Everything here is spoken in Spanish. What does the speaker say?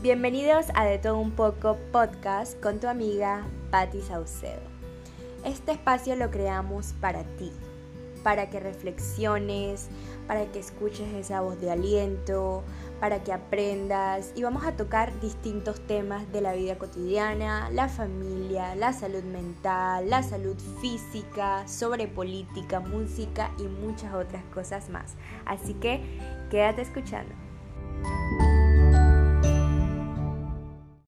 Bienvenidos a De Todo Un Poco podcast con tu amiga Patti Saucedo. Este espacio lo creamos para ti, para que reflexiones, para que escuches esa voz de aliento, para que aprendas y vamos a tocar distintos temas de la vida cotidiana, la familia, la salud mental, la salud física, sobre política, música y muchas otras cosas más. Así que quédate escuchando.